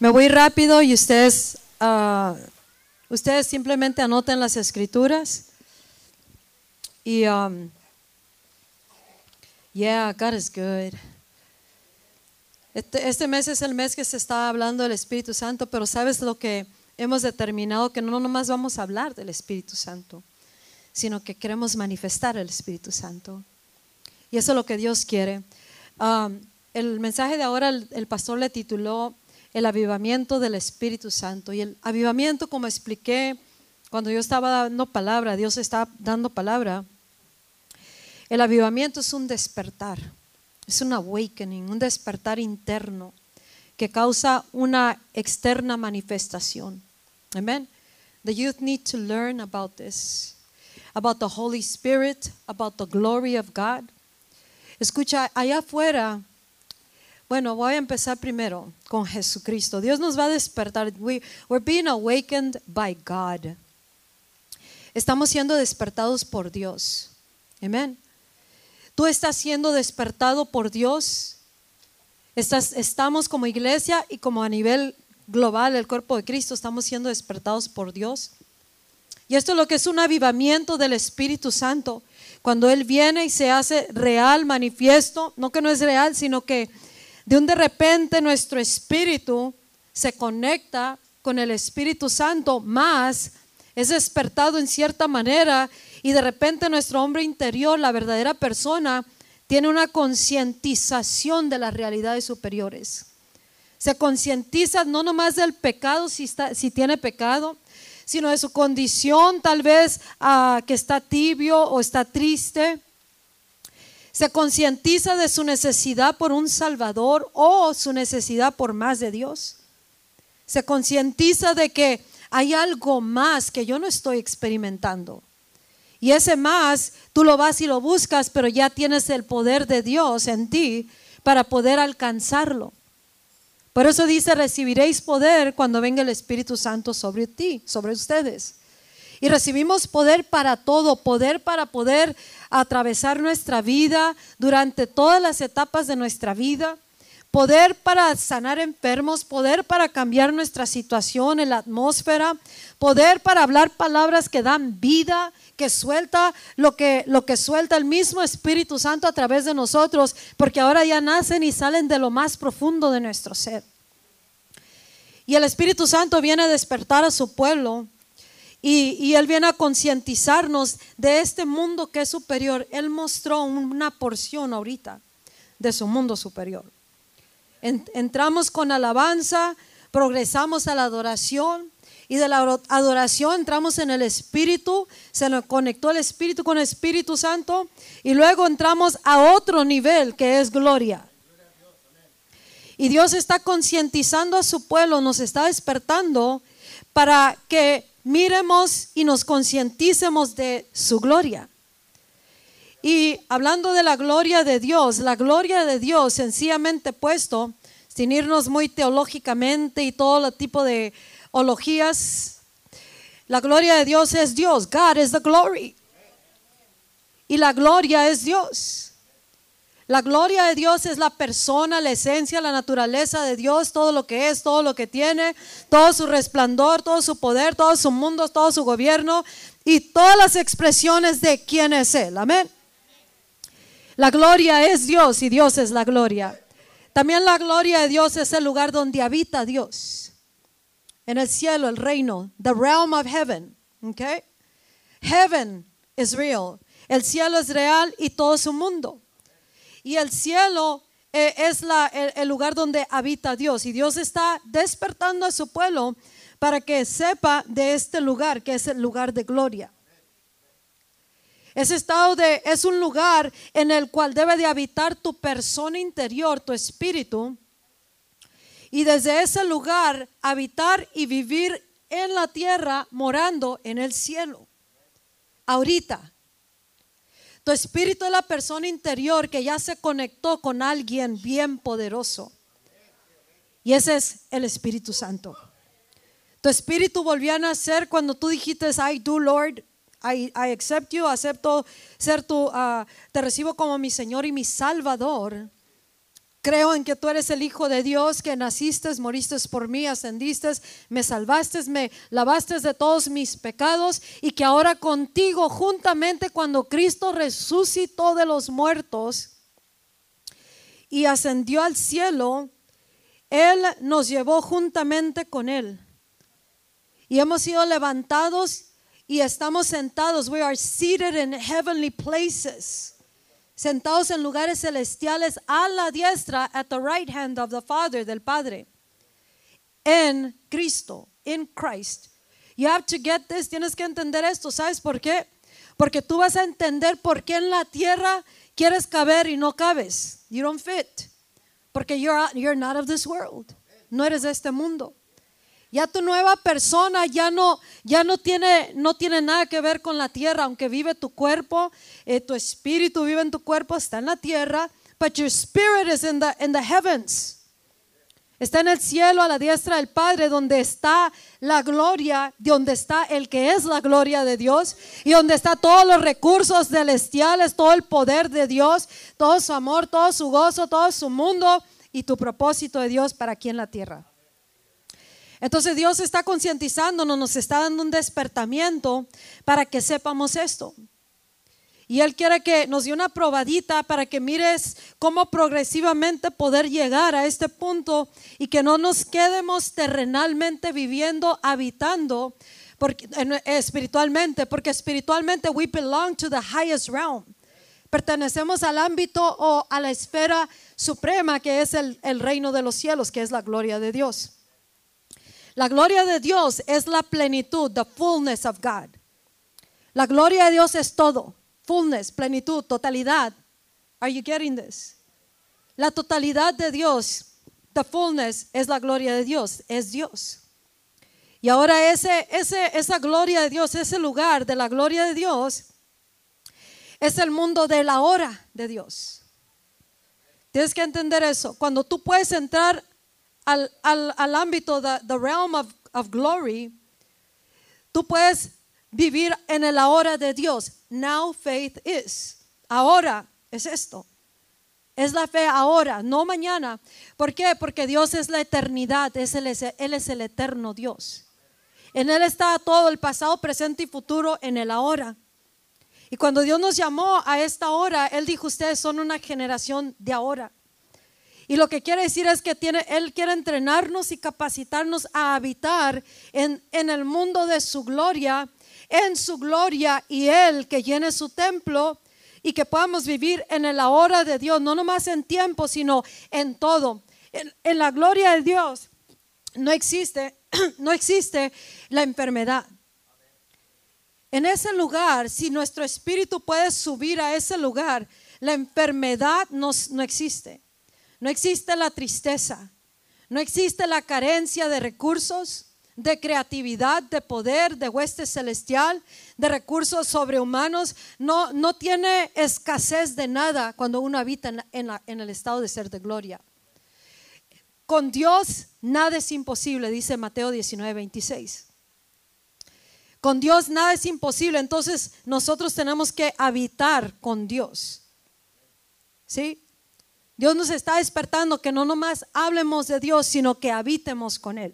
Me voy rápido y ustedes, ah, ustedes simplemente anoten las escrituras. Y, um, yeah, God is good. Este, este mes es el mes que se está hablando del Espíritu Santo, pero ¿sabes lo que hemos determinado? Que no nomás vamos a hablar del Espíritu Santo, sino que queremos manifestar el Espíritu Santo. Y eso es lo que Dios quiere. Um, el mensaje de ahora el, pastor le tituló El avivamiento del Espíritu Santo. Y el avivamiento, como expliqué cuando yo estaba dando palabra, Dios está dando palabra. El avivamiento es un despertar, es un awakening, un despertar interno que causa una externa manifestación. Amen. The youth need to learn about this, about the Holy Spirit, about the glory of God. Escucha, allá afuera bueno, voy a empezar primero con Jesucristo. Dios nos va a despertar. We, we're being awakened by God. Estamos siendo despertados por Dios. Amén. Tú estás siendo despertado por Dios. Estás, estamos como iglesia y como a nivel global, el cuerpo de Cristo, estamos siendo despertados por Dios. Y esto es lo que es un avivamiento del Espíritu Santo. Cuando Él viene y se hace real, manifiesto, no que no es real, sino que de un de repente nuestro espíritu se conecta con el Espíritu Santo más, es despertado en cierta manera y de repente nuestro hombre interior, la verdadera persona, tiene una concientización de las realidades superiores. Se concientiza no nomás del pecado, si, si tiene pecado, sino de su condición tal vez ah, que está tibio o está triste se concientiza de su necesidad por un Salvador o su necesidad por más de Dios. Se concientiza de que hay algo más que yo no estoy experimentando. Y ese más, tú lo vas y lo buscas, pero ya tienes el poder de Dios en ti para poder alcanzarlo. Por eso dice, recibiréis poder cuando venga el Espíritu Santo sobre ti, sobre ustedes. Y recibimos poder para todo, poder para poder atravesar nuestra vida durante todas las etapas de nuestra vida, poder para sanar enfermos, poder para cambiar nuestra situación en la atmósfera, poder para hablar palabras que dan vida, que suelta lo que, lo que suelta el mismo Espíritu Santo a través de nosotros, porque ahora ya nacen y salen de lo más profundo de nuestro ser. Y el Espíritu Santo viene a despertar a su pueblo y, Él viene a concientizarnos de este mundo que es superior. Él mostró una porción ahorita de su mundo superior. entramos con alabanza, progresamos a la adoración y de la adoración entramos en el Espíritu, se nos conectó el Espíritu con el Espíritu Santo y luego entramos a otro nivel que es gloria. Y Dios está concientizando a su pueblo, nos está despertando para que miremos y nos concienticemos de su gloria. Y hablando de la gloria de Dios, la gloria de Dios sencillamente puesto, sin irnos muy teológicamente y todo tipo de ologías, la gloria de Dios es Dios. God is the glory. Y la gloria es Dios. La gloria de Dios es la persona, la esencia, la naturaleza de Dios, todo lo que es, todo lo que tiene, todo su resplandor, todo su poder, todo su mundo, todo su gobierno y todas las expresiones de quién es Él. Amén. La gloria es Dios y Dios es la gloria. También la gloria de Dios es el lugar donde habita Dios. En el cielo, el reino, the realm of heaven. Okay? Heaven is real. El cielo es real y todo su mundo. Y el cielo eh, es el, lugar donde habita Dios. Y Dios está despertando a su pueblo para que sepa de este lugar, que es el lugar de gloria. Ese estado de, es un lugar en el cual debe de habitar tu persona interior, tu espíritu. Y desde ese lugar habitar y vivir en la tierra morando en el cielo. Ahorita, tu espíritu es la persona interior que ya se conectó con alguien bien poderoso. Y ese es el Espíritu Santo. Tu espíritu volvió a nacer cuando tú dijiste, I do, Lord. I, accept you, acepto ser tu, ah, te recibo como mi Señor y mi Salvador. Creo en que tú eres el Hijo de Dios, que naciste, moriste por mí, ascendiste, me salvaste, me lavaste de todos mis pecados y que ahora contigo, juntamente cuando Cristo resucitó de los muertos y ascendió al cielo, Él nos llevó juntamente con Él. Y hemos sido levantados y estamos sentados. We are seated in heavenly places sentados en lugares celestiales a la diestra, at the right hand of the Father, del Padre, en Cristo, in Christ. You have to get this, tienes que entender esto, ¿sabes por qué? Porque tú vas a entender por qué en la tierra quieres caber y no cabes. You don't fit. Porque you're, you're not of this world. No eres de este mundo. Ya tu nueva persona ya no, ya no tiene, no tiene nada que ver con la tierra, aunque vive tu cuerpo, eh, tu espíritu vive en tu cuerpo, está en la tierra, but your spirit is in the, in the heavens. Está en el cielo a la diestra del Padre, donde está la gloria, donde está el que es la gloria de Dios y donde está todos los recursos celestiales, todo el poder de Dios, todo su amor, todo su gozo, todo su mundo y tu propósito de Dios para aquí en la tierra. Entonces Dios está concientizándonos, nos está dando un despertamiento para que sepamos esto. Y Él quiere que nos dé una probadita para que mires cómo progresivamente poder llegar a este punto y que no nos quedemos terrenalmente viviendo, habitando porque, espiritualmente, porque espiritualmente we belong to the highest realm. Pertenecemos al ámbito o a la esfera suprema que es el, el reino de los cielos, que es la gloria de Dios. La gloria de Dios es la plenitud, the fullness of God. La gloria de Dios es todo, fullness, plenitud, totalidad. Are you getting this? La totalidad de Dios, the fullness es la gloria de Dios, es Dios. Y ahora ese, ese, esa gloria de Dios, ese lugar de la gloria de Dios, es el mundo de la hora de Dios. Tienes que entender eso. Cuando tú puedes entrar al, al, al ámbito, the, the realm of, of glory, tú puedes vivir en el ahora de Dios. Now faith is. Ahora es esto. Es la fe ahora, no mañana. ¿Por qué? Porque Dios es la eternidad, es el, Él es el eterno Dios. En Él está todo el pasado, presente y futuro en el ahora. Y cuando Dios nos llamó a esta hora, Él dijo, ustedes son una generación de ahora. Y lo que quiere decir es que tiene, Él quiere entrenarnos y capacitarnos a habitar en, en el mundo de su gloria, en su gloria y Él que llene su templo y que podamos vivir en el ahora de Dios, no nomás en tiempo, sino en todo. En, la gloria de Dios no existe, no existe la enfermedad. En ese lugar, si nuestro espíritu puede subir a ese lugar, la enfermedad no, no existe. No existe la tristeza, no existe la carencia de recursos, de creatividad, de poder, de hueste celestial, de recursos sobrehumanos. No, no tiene escasez de nada cuando uno habita en, en el estado de ser de gloria. Con Dios nada es imposible, dice Mateo 19, 26. Con Dios nada es imposible, entonces nosotros tenemos que habitar con Dios. ¿Sí? Dios nos está despertando que no nomás hablemos de Dios, sino que habitemos con Él.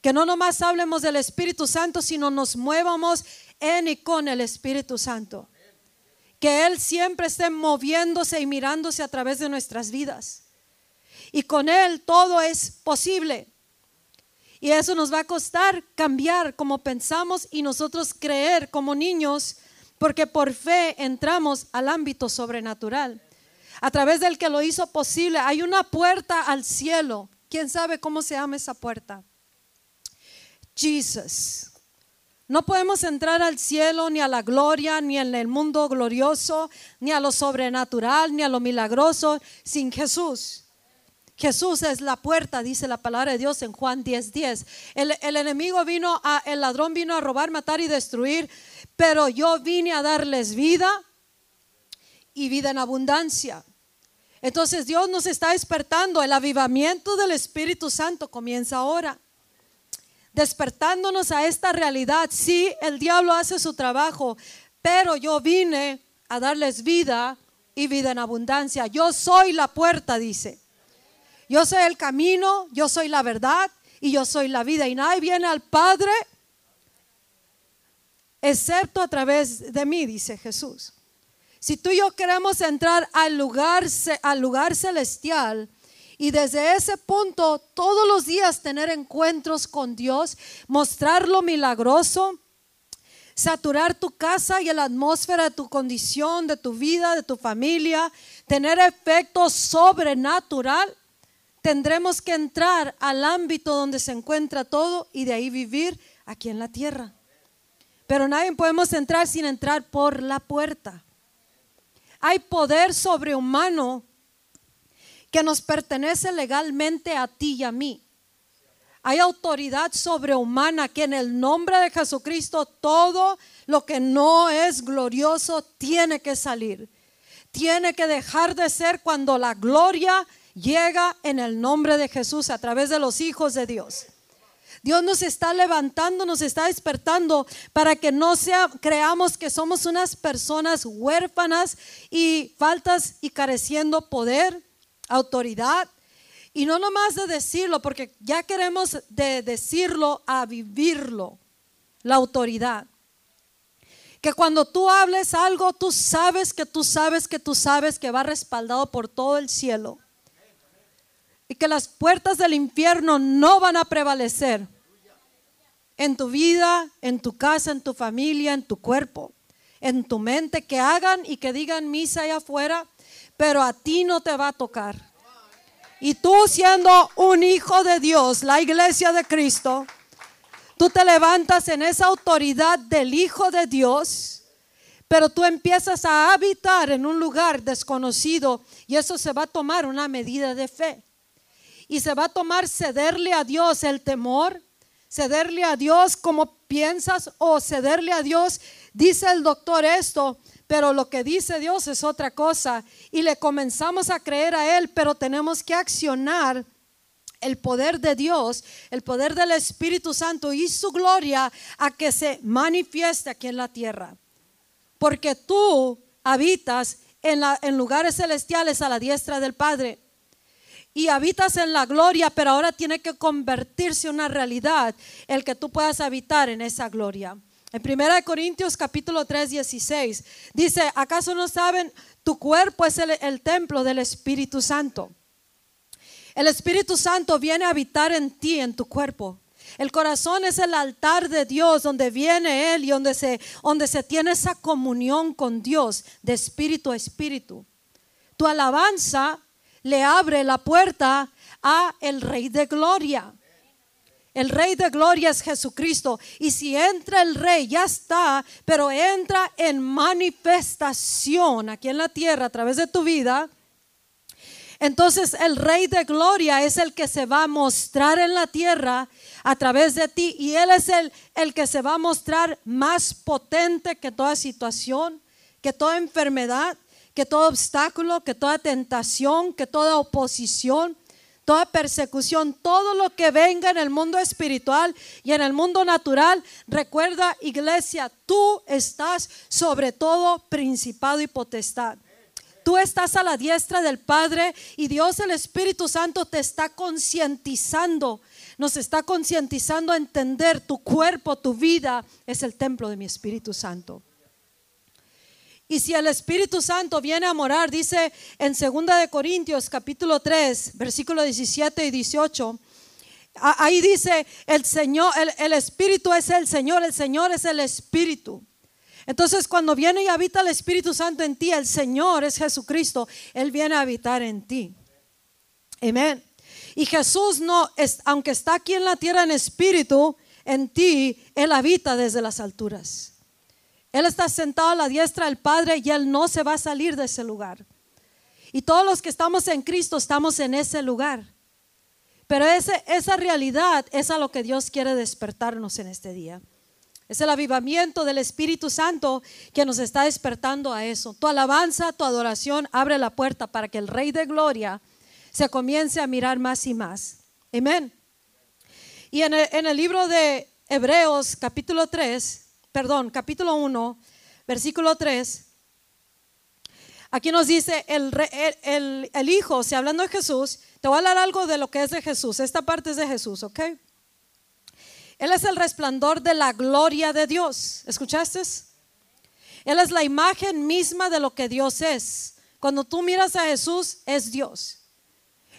Que no nomás hablemos del Espíritu Santo, sino nos muevamos en y con el Espíritu Santo. Que Él siempre esté moviéndose y mirándose a través de nuestras vidas. Y con Él todo es posible. Y eso nos va a costar cambiar como pensamos y nosotros creer como niños, porque por fe entramos al ámbito sobrenatural a través del que lo hizo posible. Hay una puerta al cielo. ¿Quién sabe cómo se llama esa puerta? Jesus. No podemos entrar al cielo, ni a la gloria, ni en el mundo glorioso, ni a lo sobrenatural, ni a lo milagroso, sin Jesús. Jesús es la puerta, dice la palabra de Dios en Juan 10:10. 10. El, el, enemigo vino a, el ladrón vino a robar, matar y destruir, pero yo vine a darles vida y vida en abundancia. Entonces Dios nos está despertando. El avivamiento del Espíritu Santo comienza ahora. Despertándonos a esta realidad. Sí, el diablo hace su trabajo, pero yo vine a darles vida y vida en abundancia. Yo soy la puerta, dice. Yo soy el camino, yo soy la verdad y yo soy la vida. Y nadie viene al Padre excepto a través de mí, dice Jesús. Si tú y yo queremos entrar al lugar, al lugar celestial, y desde ese punto todos los días tener encuentros con Dios, mostrar lo milagroso, saturar tu casa y la atmósfera de tu condición, de tu vida, de tu familia, tener efecto sobrenatural, tendremos que entrar al ámbito donde se encuentra todo y de ahí vivir aquí en la tierra. Pero nadie podemos entrar sin entrar por la puerta. Hay poder sobrehumano que nos pertenece legalmente a ti y a mí. Hay autoridad sobrehumana que en el nombre de Jesucristo todo lo que no es glorioso tiene que salir. Tiene que dejar de ser cuando la gloria llega en el nombre de Jesús a través de los hijos de Dios. Dios nos está levantando, nos está despertando para que no sea, creamos que somos unas personas huérfanas y faltas y careciendo poder, autoridad. Y no nomás de decirlo, porque ya queremos de decirlo a vivirlo, la autoridad. Que cuando tú hables algo, tú sabes que tú sabes que tú sabes que va respaldado por todo el cielo. Y que las puertas del infierno no van a prevalecer en tu vida, en tu casa, en tu familia, en tu cuerpo, en tu mente, que hagan y que digan misa allá afuera, pero a ti no te va a tocar. Y tú siendo un hijo de Dios, la iglesia de Cristo, tú te levantas en esa autoridad del Hijo de Dios, pero tú empiezas a habitar en un lugar desconocido y eso se va a tomar una medida de fe. Y se va a tomar cederle a Dios el temor, cederle a Dios como piensas o cederle a Dios, dice el doctor esto, pero lo que dice Dios es otra cosa. Y le comenzamos a creer a Él, pero tenemos que accionar el poder de Dios, el poder del Espíritu Santo y su gloria a que se manifieste aquí en la tierra. Porque tú habitas en, en lugares celestiales a la diestra del Padre y habitas en la gloria, pero ahora tiene que convertirse en una realidad el que tú puedas habitar en esa gloria. En 1 Corintios capítulo 3, 16 dice, ¿acaso no saben? Tu cuerpo es el, el templo del Espíritu Santo. El Espíritu Santo viene a habitar en ti, en tu cuerpo. El corazón es el altar de Dios donde viene Él y donde se, donde se tiene esa comunión con Dios de espíritu a espíritu. Tu alabanza le abre la puerta a el Rey de Gloria. El Rey de Gloria es Jesucristo. Y si entra el Rey, ya está, pero entra en manifestación aquí en la tierra a través de tu vida. Entonces el Rey de Gloria es el que se va a mostrar en la tierra a través de ti y Él es el, el que se va a mostrar más potente que toda situación, que toda enfermedad, que todo obstáculo, que toda tentación, que toda oposición, toda persecución, todo lo que venga en el mundo espiritual y en el mundo natural, recuerda iglesia, tú estás sobre todo principado y potestad. Tú estás a la diestra del Padre y Dios el Espíritu Santo te está concientizando, nos está concientizando a entender tu cuerpo, tu vida es el templo de mi Espíritu Santo. Y si el Espíritu Santo viene a morar, dice en 2 de Corintios capítulo 3, versículo 17 y 18, ahí dice, el Señor, el, el Espíritu es el Señor, el Señor es el Espíritu. Entonces, cuando viene y habita el Espíritu Santo en ti, el Señor es Jesucristo, Él viene a habitar en ti. Amén. Y Jesús no, es, aunque está aquí en la tierra en espíritu, en ti, Él habita desde las alturas. Él está sentado a la diestra del Padre y Él no se va a salir de ese lugar. Y todos los que estamos en Cristo estamos en ese lugar. Pero ese, esa realidad es a lo que Dios quiere despertarnos en este día. Es el avivamiento del Espíritu Santo que nos está despertando a eso. Tu alabanza, tu adoración abre la puerta para que el Rey de Gloria se comience a mirar más y más. Amén. Y en el, en el libro de Hebreos capítulo 3 perdón, capítulo 1, versículo 3, Aquí nos dice el, el, el, Hijo, si hablando de Jesús, te voy a hablar algo de lo que es de Jesús. Esta parte es de Jesús, ¿ok? Él es el resplandor de la gloria de Dios. ¿Escuchaste? Él es la imagen misma de lo que Dios es. Cuando tú miras a Jesús, es Dios.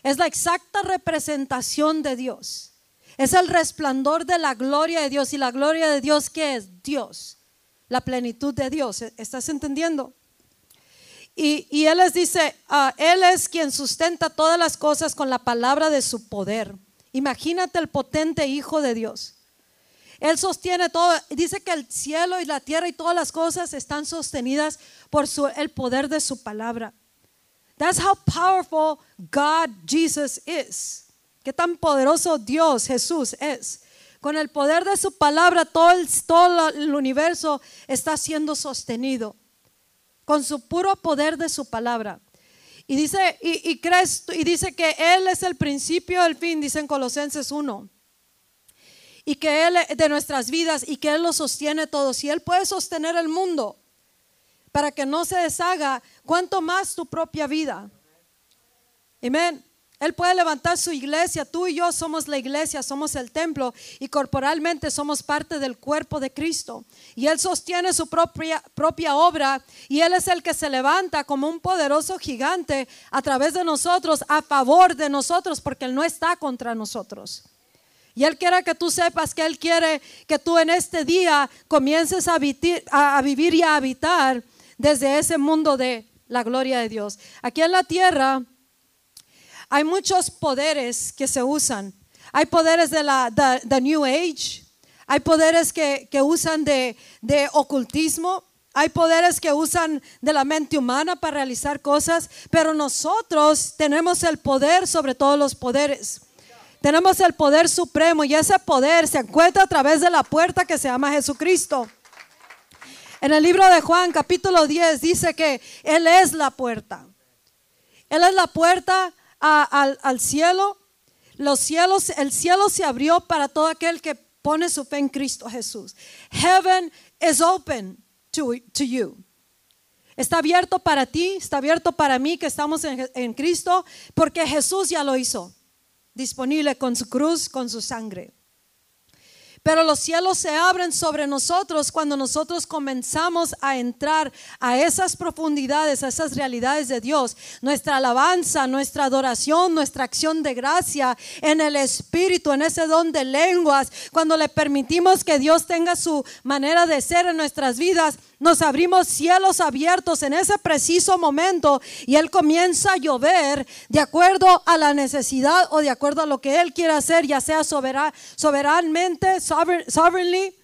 Es la exacta representación de Dios. Es el resplandor de la gloria de Dios. ¿Y la gloria de Dios qué es? Dios. La plenitud de Dios. ¿Estás entendiendo? Y, Él les dice, ah, Él es quien sustenta todas las cosas con la palabra de su poder. Imagínate el potente Hijo de Dios. Él sostiene todo. Dice que el cielo y la tierra y todas las cosas están sostenidas por su, el poder de su palabra. That's how powerful God Jesus is. Qué tan poderoso Dios Jesús es. Con el poder de su palabra todo todo el universo está siendo sostenido con su puro poder de su palabra. Y dice, y, crees, y dice que Él es el principio del fin, dice en Colosenses 1. Y que Él de nuestras vidas y que Él lo sostiene todo. Si Él puede sostener el mundo para que no se deshaga, ¿cuánto más tu propia vida? Amén. Él puede levantar su iglesia. Tú y yo somos la iglesia, somos el templo y corporalmente somos parte del cuerpo de Cristo. Y Él sostiene su propia, propia obra y Él es el que se levanta como un poderoso gigante a través de nosotros, a favor de nosotros, porque Él no está contra nosotros. Y Él quiere que tú sepas que Él quiere que tú en este día comiences a, a vivir y a habitar desde ese mundo de la gloria de Dios. Aquí en la tierra hay muchos poderes que se usan. Hay poderes de la New Age, hay poderes que, usan de, ocultismo, hay poderes que usan de la mente humana para realizar cosas, pero nosotros tenemos el poder sobre todos los poderes. Tenemos el poder supremo y ese poder se encuentra a través de la puerta que se llama Jesucristo. En el libro de Juan capítulo 10 dice que Él es la puerta. Él es la puerta al, cielo, los cielos, el cielo se abrió para todo aquel que pone su fe en Cristo Jesús. Heaven is open to, to you. Está abierto para ti, está abierto para mí que estamos en, en Cristo, porque Jesús ya lo hizo, disponible con su cruz, con su sangre. Pero los cielos se abren sobre nosotros cuando nosotros comenzamos a entrar a esas profundidades, a esas realidades de Dios. Nuestra alabanza, nuestra adoración, nuestra acción de gracia en el Espíritu, en ese don de lenguas, cuando le permitimos que Dios tenga su manera de ser en nuestras vidas, nos abrimos cielos abiertos en ese preciso momento y Él comienza a llover de acuerdo a la necesidad o de acuerdo a lo que Él quiere hacer, ya sea soberanamente, sovereignly,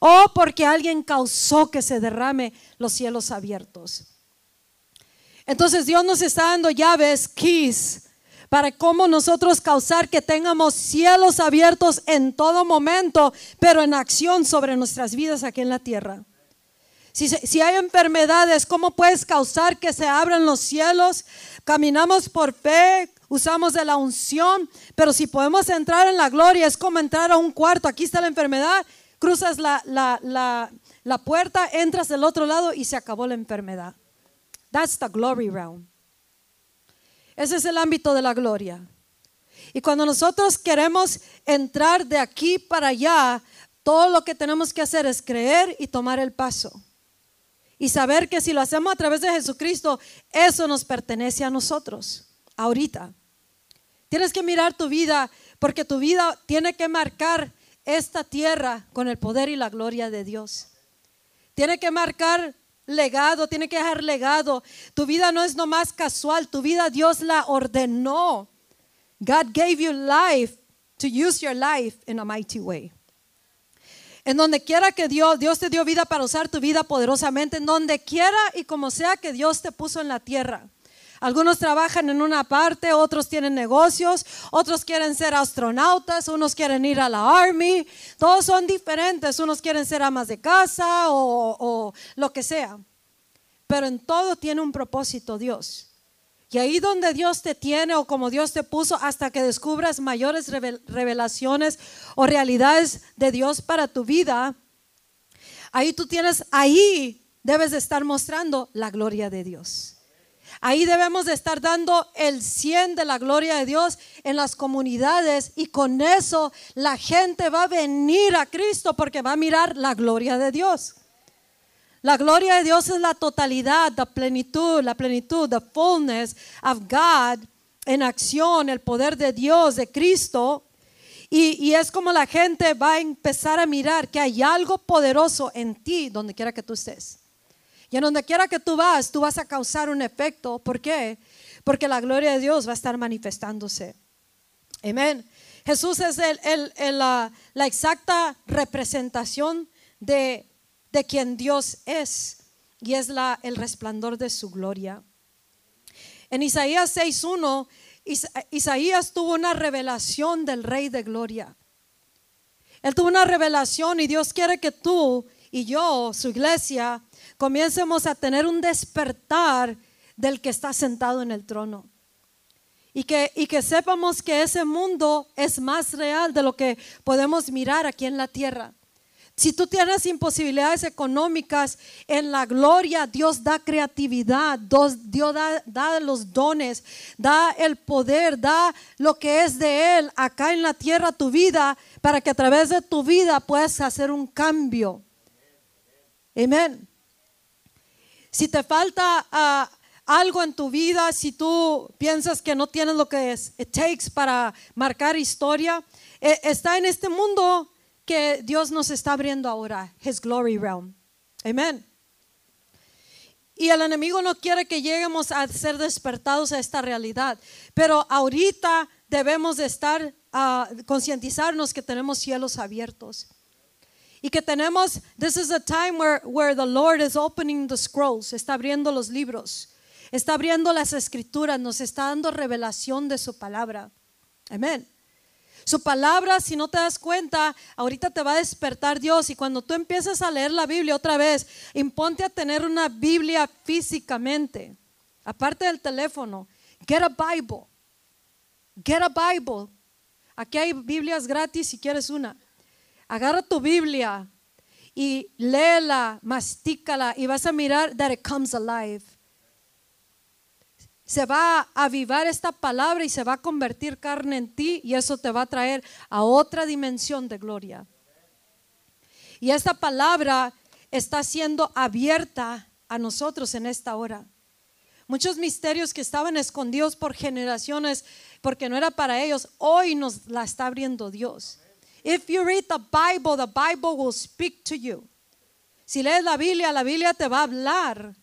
o porque alguien causó que se derrame los cielos abiertos. Entonces Dios nos está dando llaves, keys, para cómo nosotros causar que tengamos cielos abiertos en todo momento, pero en acción sobre nuestras vidas aquí en la tierra. Si, hay enfermedades, ¿cómo puedes causar que se abran los cielos? Caminamos por fe, usamos de la unción, pero si podemos entrar en la gloria, es como entrar a un cuarto. Aquí está la enfermedad, cruzas la, la puerta, entras del otro lado y se acabó la enfermedad. That's the glory realm. Ese es el ámbito de la gloria. Y cuando nosotros queremos entrar de aquí para allá, todo lo que tenemos que hacer es creer y tomar el paso y saber que si lo hacemos a través de Jesucristo, eso nos pertenece a nosotros, ahorita. Tienes que mirar tu vida porque tu vida tiene que marcar esta tierra con el poder y la gloria de Dios. Tiene que marcar legado, tiene que dejar legado. Tu vida no es nomás casual, tu vida Dios la ordenó. God gave you life to use your life in a mighty way. En donde quiera que Dios, Dios te dio vida para usar tu vida poderosamente, en donde quiera y como sea que Dios te puso en la tierra. Algunos trabajan en una parte, otros tienen negocios, otros quieren ser astronautas, unos quieren ir a la army, todos son diferentes, unos quieren ser amas de casa o, o lo que sea. Pero en todo tiene un propósito Dios. Y ahí donde Dios te tiene o como Dios te puso hasta que descubras mayores revelaciones o realidades de Dios para tu vida, ahí tú tienes, ahí debes de estar mostrando la gloria de Dios. Ahí debemos de estar dando el 100 de la gloria de Dios en las comunidades y con eso la gente va a venir a Cristo porque va a mirar la gloria de Dios. La gloria de Dios es la totalidad, la plenitud, la plenitud, the fullness of God en acción, el poder de Dios, de Cristo. Y, y, es como la gente va a empezar a mirar que hay algo poderoso en ti donde quiera que tú estés. Y en donde quiera que tú vas, tú vas a causar un efecto. ¿Por qué? Porque la gloria de Dios va a estar manifestándose. Amén. Jesús es la, exacta representación de, de quien Dios es y es la, el resplandor de su gloria. En Isaías 6.1, Isaías tuvo una revelación del Rey de Gloria. Él tuvo una revelación y Dios quiere que tú y yo, su iglesia, comiencemos a tener un despertar del que está sentado en el trono. Y que, y que sepamos que ese mundo es más real de lo que podemos mirar aquí en la tierra. Si tú tienes imposibilidades económicas, en la gloria Dios da creatividad, Dios, da, da, los dones, da el poder, da lo que es de Él acá en la tierra, tu vida, para que a través de tu vida puedas hacer un cambio. Amén. Si te falta ah, algo en tu vida, si tú piensas que no tienes lo que es, it takes para marcar historia, eh, está en este mundo que Dios nos está abriendo ahora, His Glory Realm. Amén. Y el enemigo no quiere que lleguemos a ser despertados a esta realidad. Pero ahorita debemos de estar, uh, concientizarnos que tenemos cielos abiertos. Y que tenemos, this is a time where, where the Lord is opening the scrolls, está abriendo los libros, está abriendo las escrituras, nos está dando revelación de su palabra. Amén. Su palabra, si no te das cuenta, ahorita te va a despertar Dios. Y cuando tú empiezas a leer la Biblia otra vez, imponte a tener una Biblia físicamente, aparte del teléfono. Get a Bible. Get a Bible. Aquí hay Biblias gratis si quieres una agarra tu Biblia y léela, mastícala y vas a mirar that it comes alive. Se va a avivar esta palabra y se va a convertir carne en ti y eso te va a traer a otra dimensión de gloria. Y esta palabra está siendo abierta a nosotros en esta hora. Muchos misterios que estaban escondidos por generaciones porque no era para ellos, hoy nos la está abriendo Dios. If you read the Bible, the Bible will speak to you. Si lees la Biblia, la Biblia te va a hablar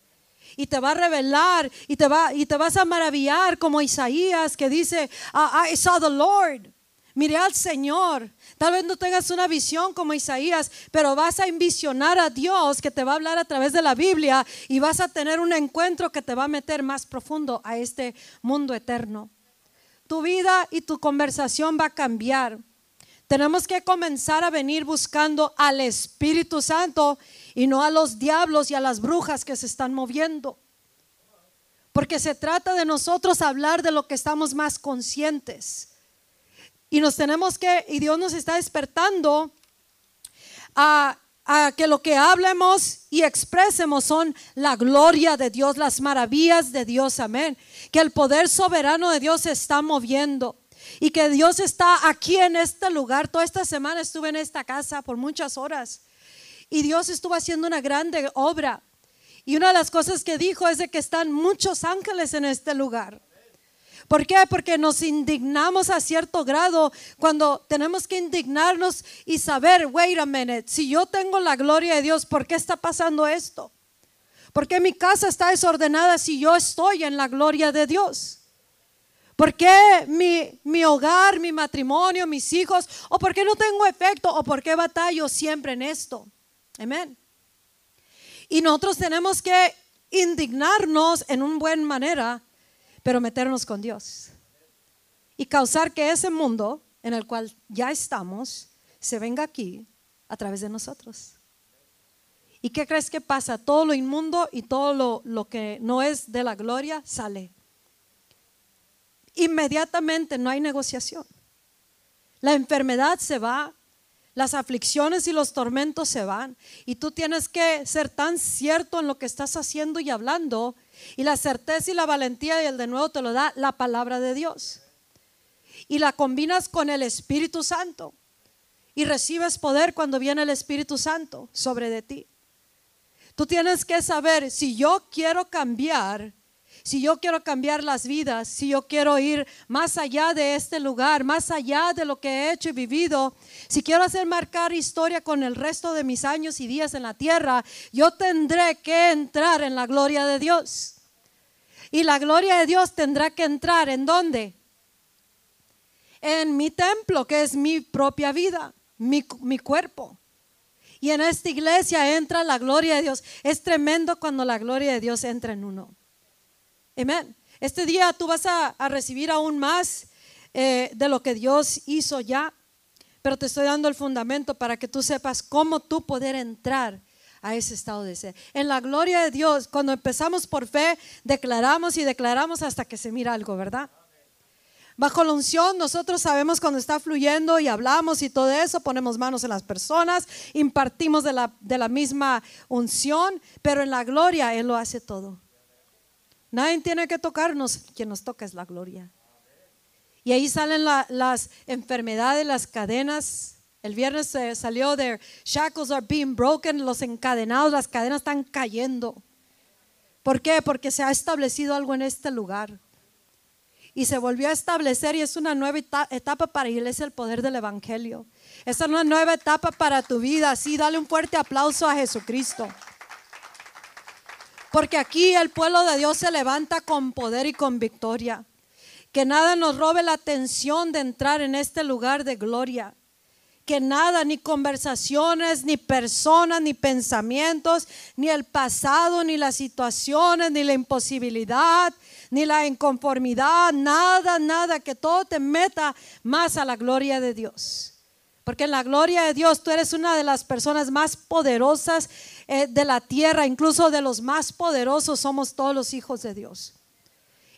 y te va a revelar y te, va, y te vas a maravillar como Isaías que dice, I saw the Lord. Miré al Señor. Tal vez no tengas una visión como Isaías, pero vas a envisionar a Dios que te va a hablar a través de la Biblia y vas a tener un encuentro que te va a meter más profundo a este mundo eterno. Tu vida y tu conversación va a cambiar. Tenemos que comenzar a venir buscando al Espíritu Santo y no a los diablos y a las brujas que se están moviendo. Porque se trata de nosotros hablar de lo que estamos más conscientes. Y nos tenemos que, y Dios nos está despertando a, que lo que hablemos y expresemos son la gloria de Dios, las maravillas de Dios, amén. Que el poder soberano de Dios se está moviendo y que Dios está aquí en este lugar. Toda esta semana estuve en esta casa por muchas horas y Dios estuvo haciendo una grande obra. Y una de las cosas que dijo es de que están muchos ángeles en este lugar. ¿Por qué? Porque nos indignamos a cierto grado cuando tenemos que indignarnos y saber, wait a minute, si yo tengo la gloria de Dios, ¿por qué está pasando esto? ¿Por qué mi casa está desordenada si yo estoy en la gloria de Dios? ¿Por qué mi, mi, hogar, mi matrimonio, mis hijos? ¿O por qué no tengo efecto? ¿O por qué batallo siempre en esto? Amén. Y nosotros tenemos que indignarnos en una buena manera, pero meternos con Dios. Y causar que ese mundo en el cual ya estamos se venga aquí a través de nosotros. ¿Y qué crees que pasa? Todo lo inmundo y todo lo, lo que no es de la gloria sale inmediatamente no hay negociación. La enfermedad se va, las aflicciones y los tormentos se van. Y tú tienes que ser tan cierto en lo que estás haciendo y hablando Y la certeza y la valentía y el de nuevo te lo da la palabra de Dios. Y la combinas con el Espíritu Santo. Y recibes poder cuando viene el Espíritu Santo sobre de ti. Tú tienes que saber, si yo quiero cambiar, si yo quiero cambiar las vidas, si yo quiero ir más allá de este lugar, más allá de lo que he hecho y vivido, si quiero hacer marcar historia con el resto de mis años y días en la tierra, yo tendré que entrar en la gloria de Dios. Y la gloria de Dios tendrá que entrar en dónde? En mi templo, que es mi propia vida, mi, mi cuerpo. Y en esta iglesia entra la gloria de Dios. Es tremendo cuando la gloria de Dios entra en uno. Amén. Este día tú vas a, recibir aún más eh, de lo que Dios hizo ya, pero te estoy dando el fundamento para que tú sepas cómo tú poder entrar a ese estado de ser. En la gloria de Dios, cuando empezamos por fe, declaramos y declaramos hasta que se mira algo, ¿verdad? Bajo la unción nosotros sabemos cuando está fluyendo y hablamos y todo eso, ponemos manos en las personas, impartimos de la, de la misma unción, pero en la gloria Él lo hace todo. Nadie tiene que tocarnos, quien nos toca es la gloria. Y ahí salen las enfermedades, las cadenas. El viernes salió de shackles are being broken, los encadenados, las cadenas están cayendo. ¿Por qué? Porque se ha establecido algo en este lugar y se volvió a establecer y es una nueva etapa para es el poder del Evangelio. Es una nueva etapa para tu vida. Sí, dale un fuerte aplauso a Jesucristo. Porque aquí el pueblo de Dios se levanta con poder y con victoria. Que nada nos robe la atención de entrar en este lugar de gloria que nada, ni conversaciones, ni personas, ni pensamientos, ni el pasado, ni las situaciones, ni la imposibilidad, ni la inconformidad, nada, nada, que todo te meta más a la gloria de Dios. Porque en la gloria de Dios tú eres una de las personas más poderosas eh, de la tierra, incluso de los más poderosos somos todos los hijos de Dios.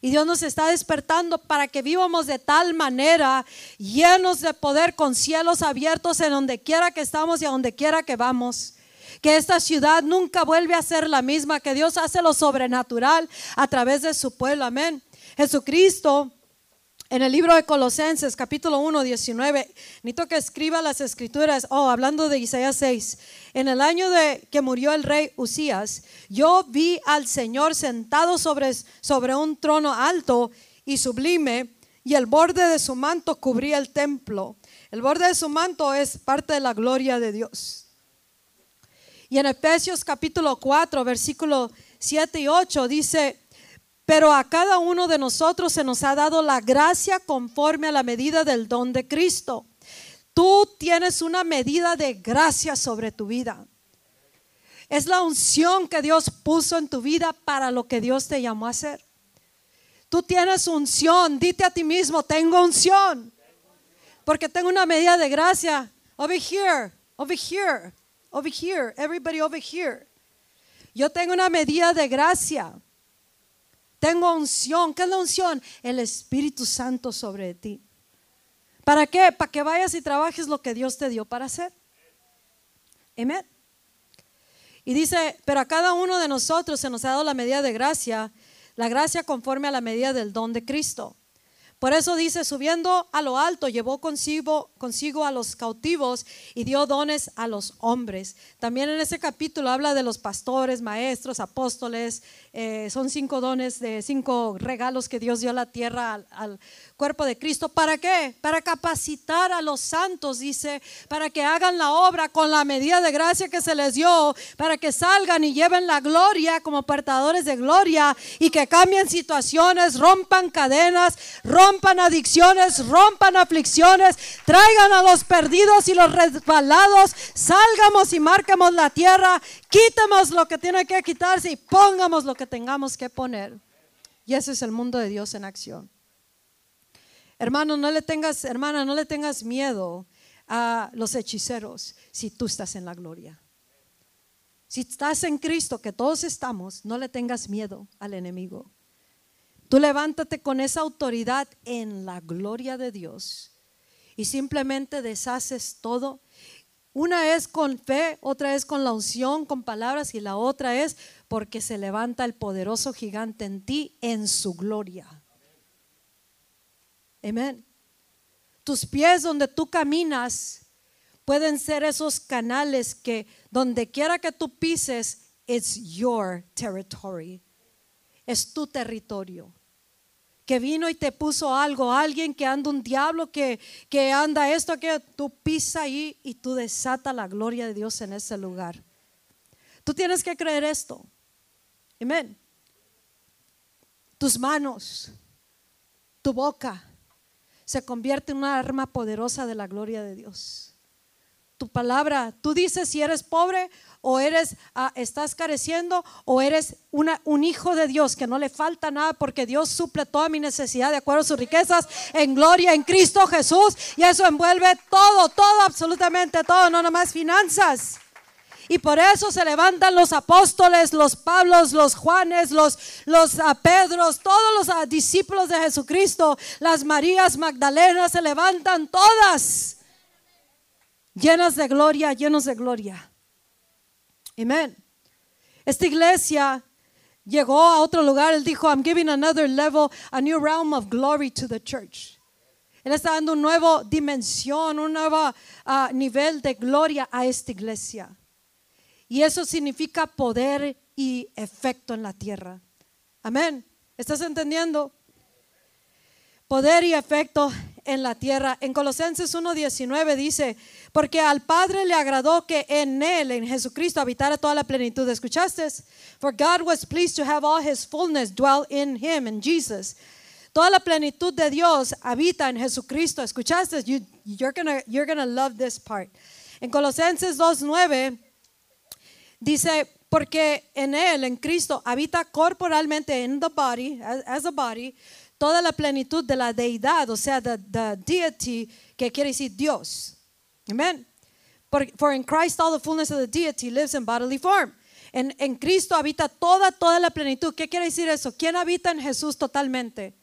Y Dios nos está despertando para que vivamos de tal manera, llenos de poder, con cielos abiertos en donde quiera que estamos y a donde quiera que vamos. Que esta ciudad nunca vuelve a ser la misma, que Dios hace lo sobrenatural a través de su pueblo. Amén. Jesucristo en el libro de Colosenses, capítulo 1, 19, necesito que escriba las escrituras, oh, hablando de Isaías 6, en el año de que murió el rey Usías, yo vi al Señor sentado sobre, sobre un trono alto y sublime, y el borde de su manto cubría el templo. El borde de su manto es parte de la gloria de Dios. Y en Efesios capítulo 4, versículo 7 y 8 dice, pero a cada uno de nosotros se nos ha dado la gracia conforme a la medida del don de Cristo. Tú tienes una medida de gracia sobre tu vida. Es la unción que Dios puso en tu vida para lo que Dios te llamó a hacer. Tú tienes unción. Dite a ti mismo, tengo unción. Porque tengo una medida de gracia. Over here, over here, over here, everybody over here. Yo tengo una medida de gracia. Tengo unción. ¿Qué es la unción? El Espíritu Santo sobre ti. ¿Para qué? Para que vayas y trabajes lo que Dios te dio para hacer. Amén. Y dice, pero a cada uno de nosotros se nos ha dado la medida de gracia, la gracia conforme a la medida del don de Cristo. Por eso dice, subiendo a lo alto, llevó consigo, consigo a los cautivos y dio dones a los hombres. También en ese capítulo habla de los pastores, maestros, apóstoles. Eh, son cinco dones de cinco regalos que Dios dio a la tierra al cuerpo de Cristo. ¿Para qué? Para capacitar a los santos, dice, para que hagan la obra con la medida de gracia que se les dio, para que salgan y lleven la gloria como portadores de gloria y que cambien situaciones, rompan cadenas, rompan adicciones, rompan aflicciones, traigan a los perdidos y los resbalados, salgamos y marquemos la tierra, quitemos lo que tiene que quitarse y pongamos lo que tengamos que poner. Y ese es el mundo de Dios en acción. Hermano, no le tengas, hermana, no le tengas miedo a los hechiceros si tú estás en la gloria. Si estás en Cristo, que todos estamos, no le tengas miedo al enemigo. Tú levántate con esa autoridad en la gloria de Dios y simplemente deshaces todo. Una es con fe, otra es con la unción, con palabras, y la otra es porque se levanta el poderoso gigante en ti en su gloria. Amén. Tus pies donde tú caminas pueden ser esos canales que donde quiera que tú pises, it's your territory. Es tu territorio que vino y te puso algo, alguien que anda un diablo, que, que anda esto, que tú pisa ahí y tú desata la gloria de Dios en ese lugar. Tú tienes que creer esto. Amén. Tus manos, tu boca, se convierte en una arma poderosa de la gloria de Dios. Tu palabra, tú dices si eres pobre o eres, ah, estás careciendo, o eres un hijo de Dios que no le falta nada porque Dios suple toda mi necesidad de acuerdo a sus riquezas en gloria en Cristo Jesús. Y eso envuelve todo, todo, absolutamente todo, no nomás finanzas. Y por eso se levantan los apóstoles, los Pablos, los Juanes, los, los ah, Pedros, todos los ah, discípulos de Jesucristo, las Marías Magdalenas, se levantan todas llenas de gloria, llenos de gloria. Amén. Esta iglesia llegó a otro lugar. Él dijo, I'm giving another level, a new realm of glory to the church. Él está dando una nueva dimensión, un nuevo ah, nivel de gloria a esta iglesia. Y eso significa poder y efecto en la tierra. Amén. ¿Estás entendiendo? Poder y efecto en la tierra. En Colosenses 1.19 dice, porque al Padre le agradó que en Él, en Jesucristo, habitara toda la plenitud. ¿Escuchaste? For God was pleased to have all His fullness dwell in Him, in Jesus. Toda la plenitud de Dios habita en Jesucristo. ¿Escuchaste? You, you're gonna, you're gonna love this part. En Colosenses 2.9 dice, porque en Él, en Cristo, habita corporalmente en the body, as a body, toda la plenitud de la deidad, o sea, the, the deity, que quiere decir Dios. Amen. For, in Christ all the fullness of the deity lives in bodily form. En, en Cristo habita toda, toda la plenitud. ¿Qué quiere decir eso? ¿Quién habita en Jesús totalmente?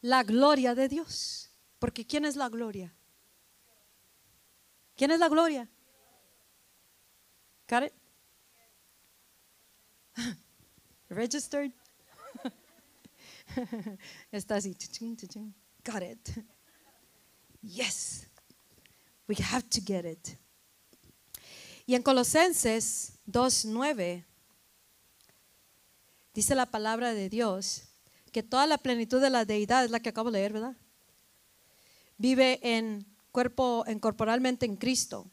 La gloria de Dios. Porque ¿quién es la gloria? ¿Quién es la gloria? Got it? Registered? Está así. Got it. Yes. We have to get it. Y en Colosenses 2:9 dice la palabra de Dios que toda la plenitud de la deidad es la que acabo de leer, ¿verdad? Vive en cuerpo, en corporalmente en Cristo.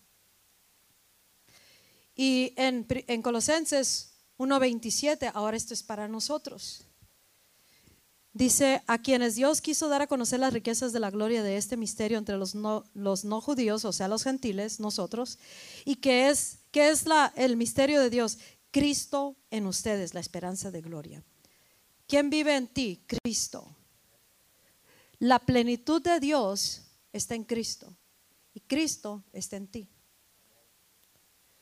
Y en, en Colosenses 1:27, ahora esto es para nosotros. Dice, a quienes Dios quiso dar a conocer las riquezas de la gloria de este misterio entre los no, los no judíos, o sea, los gentiles, nosotros, y que es, que es la, el misterio de Dios, Cristo en ustedes, la esperanza de gloria. ¿Quién vive en ti? Cristo. La plenitud de Dios está en Cristo y Cristo está en ti.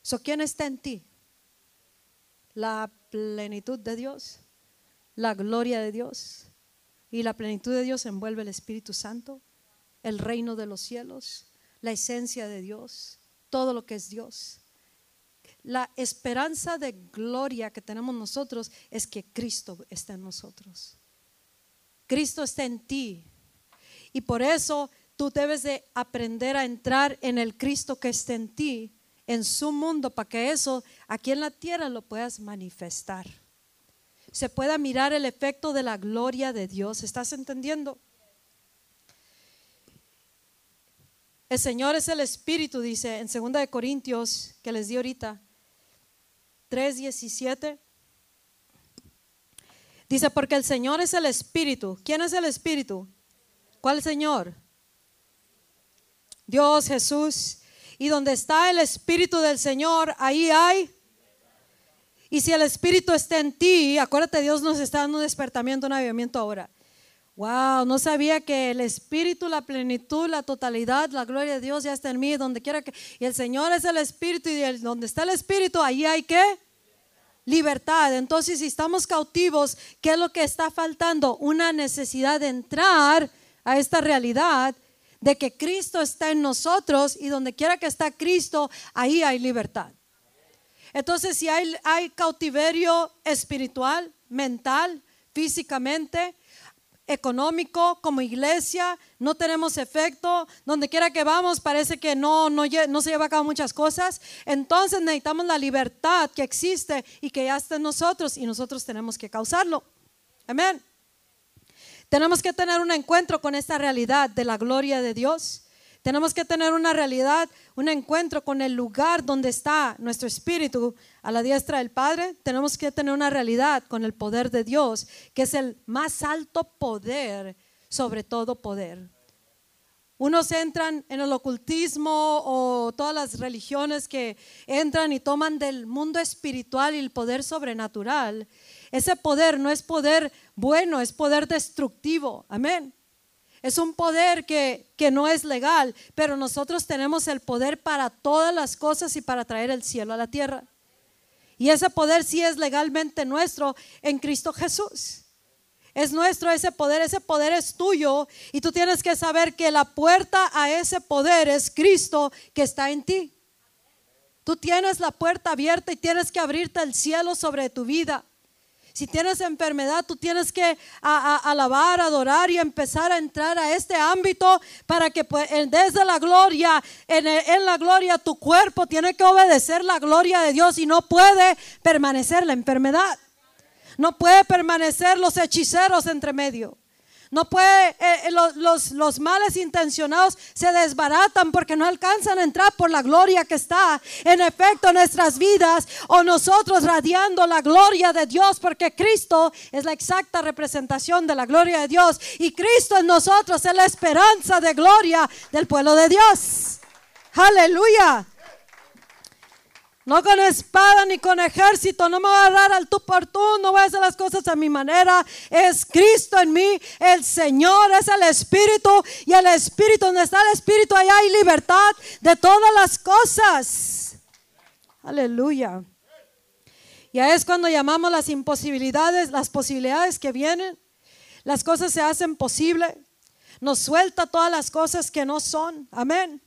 So, ¿Quién está en ti? La plenitud de Dios, la gloria de Dios, y la plenitud de Dios envuelve el Espíritu Santo, el reino de los cielos, la esencia de Dios, todo lo que es Dios. La esperanza de gloria que tenemos nosotros es que Cristo está en nosotros. Cristo está en ti. Y por eso tú debes de aprender a entrar en el Cristo que está en ti, en su mundo, para que eso aquí en la tierra lo puedas manifestar se pueda mirar el efecto de la gloria de Dios. ¿Estás entendiendo? El Señor es el Espíritu, dice en 2 de Corintios, que les di ahorita, 3:17. Dice, porque el Señor es el Espíritu. ¿Quién es el Espíritu? ¿Cuál Señor? Dios, Jesús. Y donde está el Espíritu del Señor, ahí hay y si el Espíritu está en ti, acuérdate, Dios nos está dando un despertamiento, un avivamiento ahora. Wow, no sabía que el Espíritu, la plenitud, la totalidad, la gloria de Dios ya está en mí, donde quiera que. Y el Señor es el Espíritu, y donde está el Espíritu, ahí hay que libertad. Entonces, si estamos cautivos, ¿qué es lo que está faltando? Una necesidad de entrar a esta realidad de que Cristo está en nosotros y donde quiera que está Cristo, ahí hay libertad. Entonces, si hay, cautiverio espiritual, mental, físicamente, económico, como iglesia, no tenemos efecto, donde quiera que vamos parece que no, no, no se lleva a cabo muchas cosas, entonces necesitamos la libertad que existe y que ya está en nosotros y nosotros tenemos que causarlo. Amén. Tenemos que tener un encuentro con esta realidad de la gloria de Dios. Tenemos que tener una realidad, un encuentro con el lugar donde está nuestro espíritu a la diestra del Padre. Tenemos que tener una realidad con el poder de Dios, que es el más alto poder sobre todo poder. Unos entran en el ocultismo o todas las religiones que entran y toman del mundo espiritual y el poder sobrenatural. Ese poder no es poder bueno, es poder destructivo. Amén. Es un poder que, que, no es legal, pero nosotros tenemos el poder para todas las cosas y para traer el cielo a la tierra. Y ese poder sí es legalmente nuestro en Cristo Jesús. Es nuestro ese poder, ese poder es tuyo y tú tienes que saber que la puerta a ese poder es Cristo que está en ti. Tú tienes la puerta abierta y tienes que abrirte el cielo sobre tu vida. Si tienes enfermedad, tú tienes que alabar, adorar y empezar a entrar a este ámbito para que pues, desde la gloria, en, en la gloria, tu cuerpo tiene que obedecer la gloria de Dios y no puede permanecer la enfermedad. No puede permanecer los hechiceros entre medio. No puede, eh, eh, los, los, males intencionados se desbaratan porque no alcanzan a entrar por la gloria que está en efecto en nuestras vidas o nosotros radiando la gloria de Dios porque Cristo es la exacta representación de la gloria de Dios y Cristo en nosotros es la esperanza de gloria del pueblo de Dios. Aleluya. No con espada ni con ejército, no me voy a agarrar al tú por tú, no voy a hacer las cosas a mi manera. Es Cristo en mí, el Señor es el Espíritu y el Espíritu, donde está el Espíritu, allá hay libertad de todas las cosas. Aleluya. Y ahí es cuando llamamos las imposibilidades, las posibilidades que vienen. Las cosas se hacen posible. Nos suelta todas las cosas que no son. Amén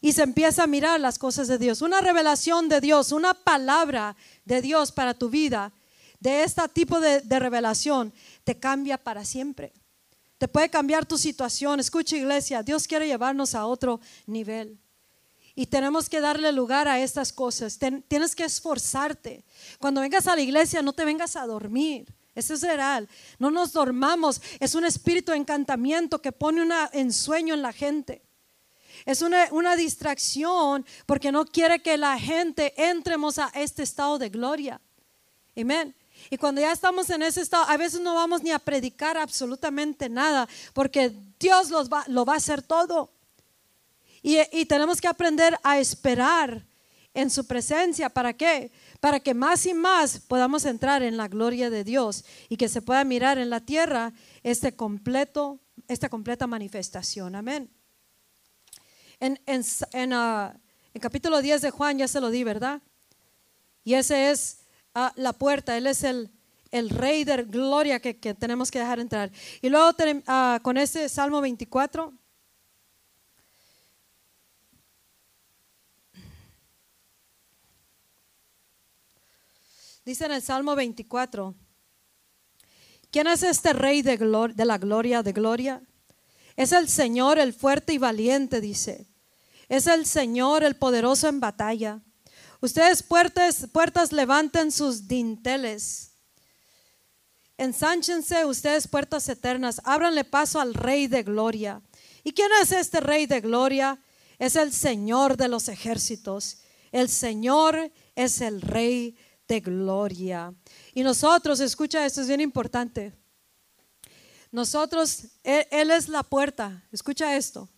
y se empieza a mirar las cosas de Dios. Una revelación de Dios, una palabra de Dios para tu vida, de este tipo de, revelación, te cambia para siempre. Te puede cambiar tu situación. Escucha iglesia, Dios quiere llevarnos a otro nivel. Y tenemos que darle lugar a estas cosas. tienes que esforzarte. Cuando vengas a la iglesia, no te vengas a dormir. Eso es real. No nos dormamos. Es un espíritu de encantamiento que pone un ensueño en la gente. Es una, distracción porque no quiere que la gente entremos a este estado de gloria. Amén. Y cuando ya estamos en ese estado, a veces no vamos ni a predicar absolutamente nada, porque Dios lo va a hacer todo. Y, y, tenemos que aprender a esperar en su presencia. ¿Para qué? Para que más y más podamos entrar en la gloria de Dios y que se pueda mirar en la tierra este completo, esta completa manifestación. Amén. En, en, ah, capítulo 10 de Juan ya se lo di, ¿verdad? Y ese es ah, la puerta, Él es el, el rey de gloria que, tenemos que dejar entrar. Y luego uh, con ese Salmo 24. Dice en el Salmo 24, ¿quién es este rey de, de la gloria de gloria? Es el Señor, el fuerte y valiente, dice. Es el Señor, el poderoso en batalla. Ustedes puertas, puertas levanten sus dinteles. Ensánchense ustedes puertas eternas. Ábranle paso al Rey de Gloria. ¿Y quién es este Rey de Gloria? Es el Señor de los ejércitos. El Señor es el Rey de Gloria. Y nosotros, escucha esto, es bien importante. Nosotros, él, es la puerta. Escucha esto.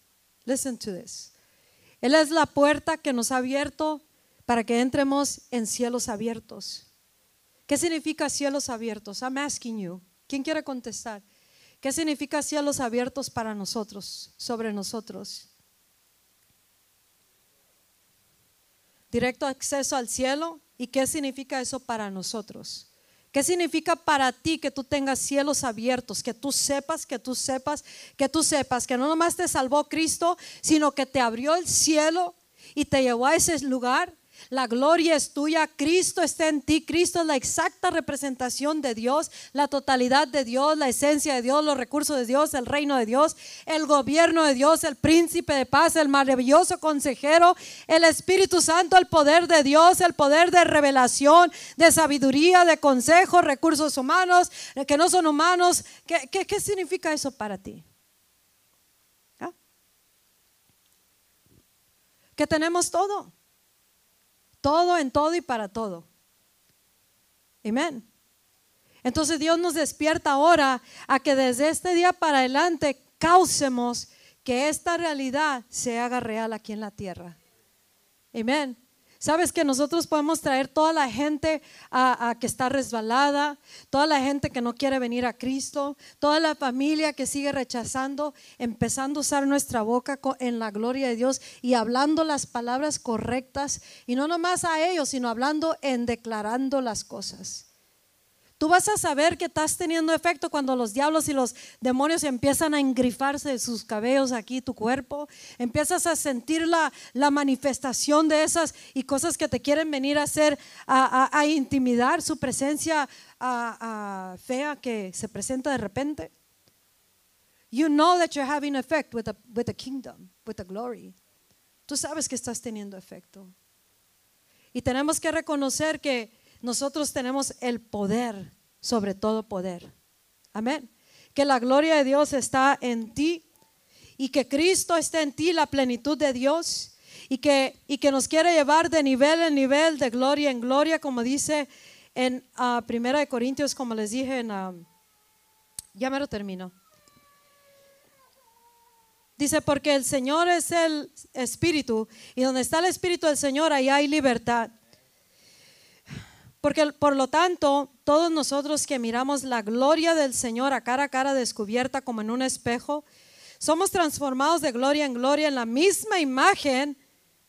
Listen to this. Él es la puerta que nos ha abierto para que entremos en cielos abiertos. ¿Qué significa cielos abiertos? I'm asking you. ¿Quién quiere contestar? ¿Qué significa cielos abiertos para nosotros, sobre nosotros? Directo acceso al cielo. ¿Y qué significa eso para nosotros? ¿Qué significa para ti que tú tengas cielos abiertos? Que tú sepas, que tú sepas, que tú sepas que no nomás te salvó Cristo, sino que te abrió el cielo y te llevó a ese lugar la gloria es tuya, Cristo está en ti, Cristo es la exacta representación de Dios, la totalidad de Dios, la esencia de Dios, los recursos de Dios, el reino de Dios, el gobierno de Dios, el príncipe de paz, el maravilloso consejero, el Espíritu Santo, el poder de Dios, el poder de revelación, de sabiduría, de consejo, recursos humanos, que no son humanos. ¿Qué, significa eso para ti? ¿Ah? Que tenemos todo. Todo en todo y para todo. Amén. Entonces Dios nos despierta ahora a que desde este día para adelante causemos que esta realidad se haga real aquí en la tierra. Amén. Sabes que nosotros podemos traer toda la gente a, que está resbalada, toda la gente que no quiere venir a Cristo, toda la familia que sigue rechazando, empezando a usar nuestra boca en la gloria de Dios y hablando las palabras correctas y no nomás a ellos, sino hablando en declarando las cosas. Tú vas a saber que estás teniendo efecto cuando los diablos y los demonios empiezan a engrifarse de sus cabellos aquí, tu cuerpo. Empiezas a sentir la, manifestación de esas y cosas que te quieren venir a hacer, a, intimidar su presencia fea que se presenta de repente. You know that you're having effect with the, with the kingdom, with the glory. Tú sabes que estás teniendo efecto. Y tenemos que reconocer que nosotros tenemos el poder sobre todo poder. Amén. Que la gloria de Dios está en ti y que Cristo está en ti, la plenitud de Dios, y que, y que nos quiere llevar de nivel en nivel, de gloria en gloria, como dice en uh, Primera de Corintios, como les dije, en, uh, ya me lo termino. Dice, porque el Señor es el Espíritu, y donde está el Espíritu del Señor, ahí hay libertad. Porque por lo tanto, todos nosotros que miramos la gloria del Señor a cara a cara descubierta como en un espejo, somos transformados de gloria en gloria en la misma imagen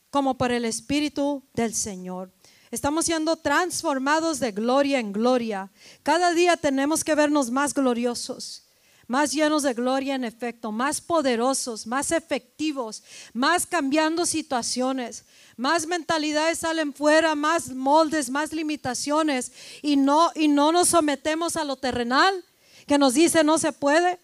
como por el Espíritu del Señor. Estamos siendo transformados de gloria en gloria. Cada día tenemos que vernos más gloriosos, más llenos de gloria en efecto, más poderosos, más efectivos, más cambiando situaciones, más mentalidades salen fuera, más moldes, más limitaciones y no y no nos sometemos a lo terrenal que nos dice no se puede.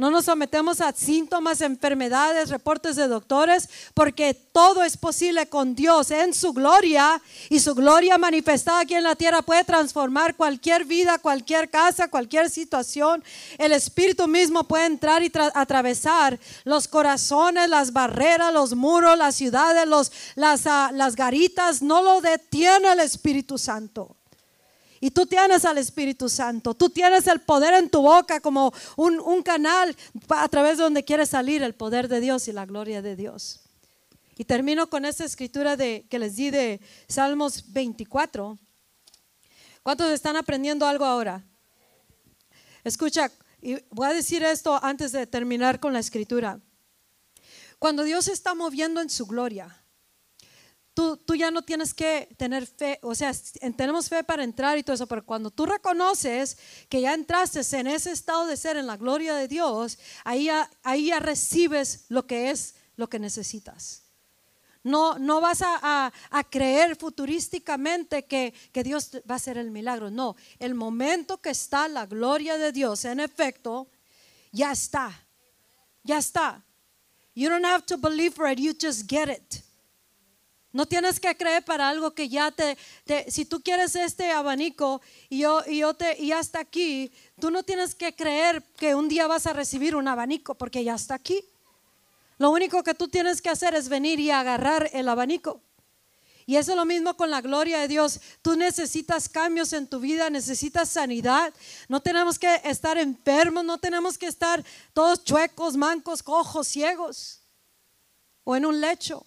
No nos sometemos a síntomas, enfermedades, reportes de doctores, porque todo es posible con Dios en su gloria y su gloria manifestada aquí en la tierra puede transformar cualquier vida, cualquier casa, cualquier situación. El Espíritu mismo puede entrar y atravesar los corazones, las barreras, los muros, las ciudades, los, las, ah, las garitas. No lo detiene el Espíritu Santo. Y tú tienes al Espíritu Santo, tú tienes el poder en tu boca como un, canal a través de donde quiere salir el poder de Dios y la gloria de Dios. Y termino con esta escritura de, que les di de Salmos 24. ¿Cuántos están aprendiendo algo ahora? Escucha, y voy a decir esto antes de terminar con la escritura. Cuando Dios está moviendo en su gloria, tú, ya no tienes que tener fe, o sea, tenemos fe para entrar y todo eso, pero cuando tú reconoces que ya entraste en ese estado de ser en la gloria de Dios, ahí ya, ahí recibes lo que es lo que necesitas. No, no vas a, a, creer futurísticamente que, que, Dios va a hacer el milagro. No, el momento que está la gloria de Dios, en efecto, ya está. Ya está. You don't have to believe for it, you just get it. No tienes que creer para algo que ya te, si tú quieres este abanico y yo, y yo te, y ya está aquí, tú no tienes que creer que un día vas a recibir un abanico porque ya está aquí. Lo único que tú tienes que hacer es venir y agarrar el abanico. Y eso es lo mismo con la gloria de Dios. Tú necesitas cambios en tu vida, necesitas sanidad. No tenemos que estar enfermos, no tenemos que estar todos chuecos, mancos, cojos, ciegos o en un lecho